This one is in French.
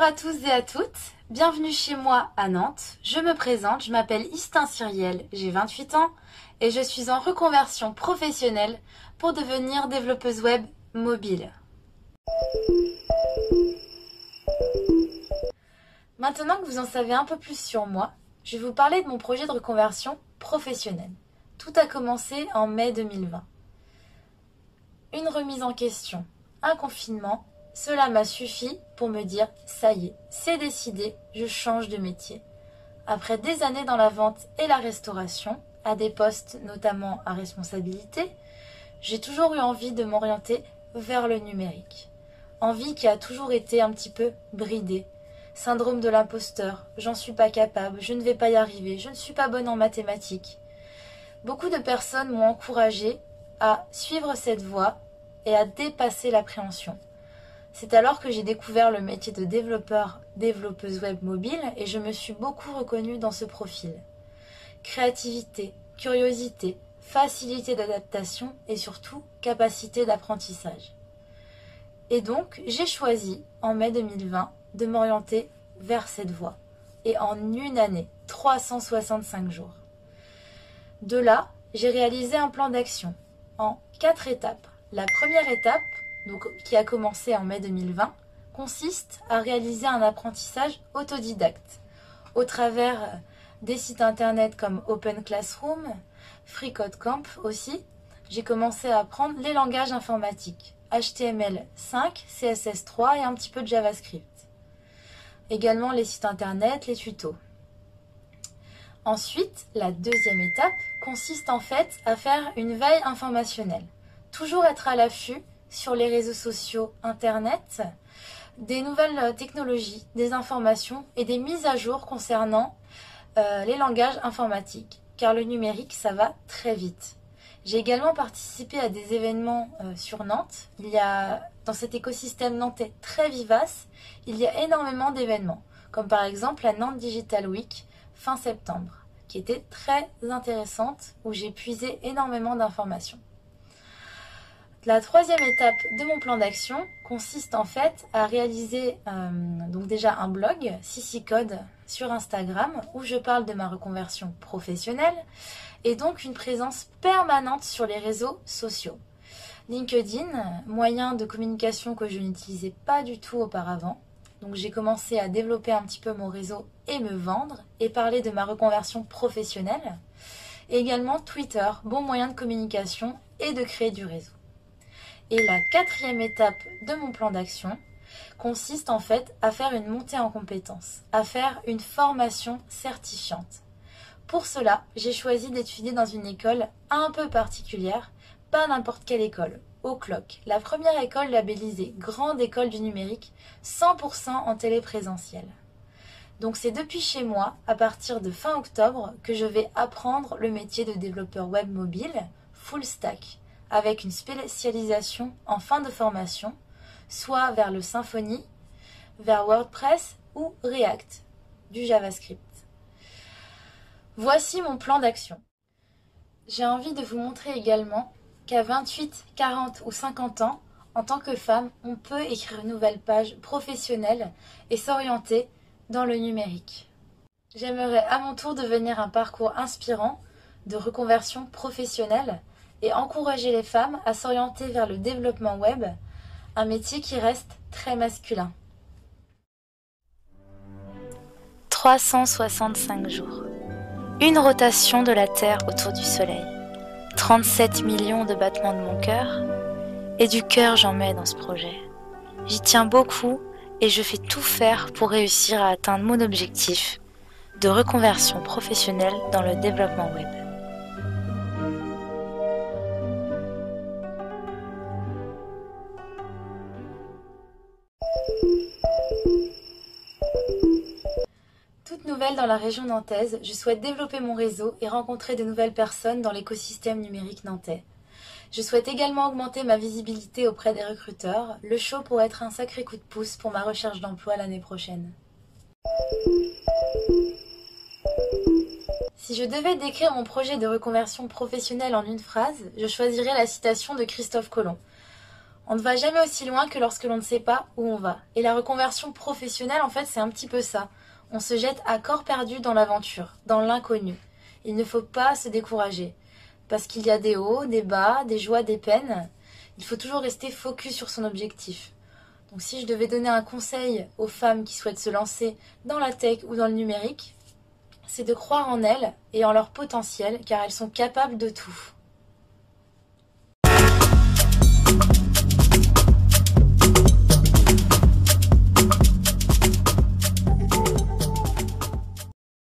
Bonjour à tous et à toutes, bienvenue chez moi à Nantes. Je me présente, je m'appelle Istin Cyriel, j'ai 28 ans et je suis en reconversion professionnelle pour devenir développeuse web mobile. Maintenant que vous en savez un peu plus sur moi, je vais vous parler de mon projet de reconversion professionnelle. Tout a commencé en mai 2020. Une remise en question, un confinement, cela m'a suffi pour me dire ça y est, c'est décidé, je change de métier. Après des années dans la vente et la restauration, à des postes notamment à responsabilité, j'ai toujours eu envie de m'orienter vers le numérique. Envie qui a toujours été un petit peu bridée. Syndrome de l'imposteur, j'en suis pas capable, je ne vais pas y arriver, je ne suis pas bonne en mathématiques. Beaucoup de personnes m'ont encouragé à suivre cette voie et à dépasser l'appréhension. C'est alors que j'ai découvert le métier de développeur, développeuse web mobile et je me suis beaucoup reconnue dans ce profil. Créativité, curiosité, facilité d'adaptation et surtout capacité d'apprentissage. Et donc, j'ai choisi, en mai 2020, de m'orienter vers cette voie. Et en une année, 365 jours. De là, j'ai réalisé un plan d'action en quatre étapes. La première étape, donc, qui a commencé en mai 2020, consiste à réaliser un apprentissage autodidacte au travers des sites internet comme Open Classroom, FreeCodeCamp aussi. J'ai commencé à apprendre les langages informatiques HTML5, CSS3 et un petit peu de JavaScript. Également les sites internet, les tutos. Ensuite, la deuxième étape consiste en fait à faire une veille informationnelle. Toujours être à l'affût sur les réseaux sociaux, internet, des nouvelles technologies, des informations et des mises à jour concernant euh, les langages informatiques, car le numérique, ça va très vite. J'ai également participé à des événements euh, sur Nantes. Il y a, dans cet écosystème nantais très vivace, il y a énormément d'événements, comme par exemple la Nantes Digital Week fin septembre, qui était très intéressante, où j'ai puisé énormément d'informations. La troisième étape de mon plan d'action consiste en fait à réaliser euh, donc déjà un blog, Sissi Code, sur Instagram, où je parle de ma reconversion professionnelle et donc une présence permanente sur les réseaux sociaux. LinkedIn, moyen de communication que je n'utilisais pas du tout auparavant. Donc j'ai commencé à développer un petit peu mon réseau et me vendre et parler de ma reconversion professionnelle. Et également Twitter, bon moyen de communication et de créer du réseau. Et la quatrième étape de mon plan d'action consiste en fait à faire une montée en compétences, à faire une formation certifiante. Pour cela, j'ai choisi d'étudier dans une école un peu particulière, pas n'importe quelle école, au CLOC, la première école labellisée Grande École du Numérique, 100% en téléprésentiel. Donc c'est depuis chez moi, à partir de fin octobre, que je vais apprendre le métier de développeur web mobile, full stack, avec une spécialisation en fin de formation, soit vers le Symfony, vers WordPress ou React, du JavaScript. Voici mon plan d'action. J'ai envie de vous montrer également qu'à 28, 40 ou 50 ans, en tant que femme, on peut écrire une nouvelle page professionnelle et s'orienter dans le numérique. J'aimerais à mon tour devenir un parcours inspirant de reconversion professionnelle et encourager les femmes à s'orienter vers le développement web, un métier qui reste très masculin. 365 jours. Une rotation de la Terre autour du Soleil. 37 millions de battements de mon cœur. Et du cœur j'en mets dans ce projet. J'y tiens beaucoup et je fais tout faire pour réussir à atteindre mon objectif de reconversion professionnelle dans le développement web. Dans la région nantaise, je souhaite développer mon réseau et rencontrer de nouvelles personnes dans l'écosystème numérique nantais. Je souhaite également augmenter ma visibilité auprès des recruteurs. Le show pourrait être un sacré coup de pouce pour ma recherche d'emploi l'année prochaine. Si je devais décrire mon projet de reconversion professionnelle en une phrase, je choisirais la citation de Christophe Colomb. On ne va jamais aussi loin que lorsque l'on ne sait pas où on va. Et la reconversion professionnelle, en fait, c'est un petit peu ça. On se jette à corps perdu dans l'aventure, dans l'inconnu. Il ne faut pas se décourager. Parce qu'il y a des hauts, des bas, des joies, des peines. Il faut toujours rester focus sur son objectif. Donc si je devais donner un conseil aux femmes qui souhaitent se lancer dans la tech ou dans le numérique, c'est de croire en elles et en leur potentiel car elles sont capables de tout.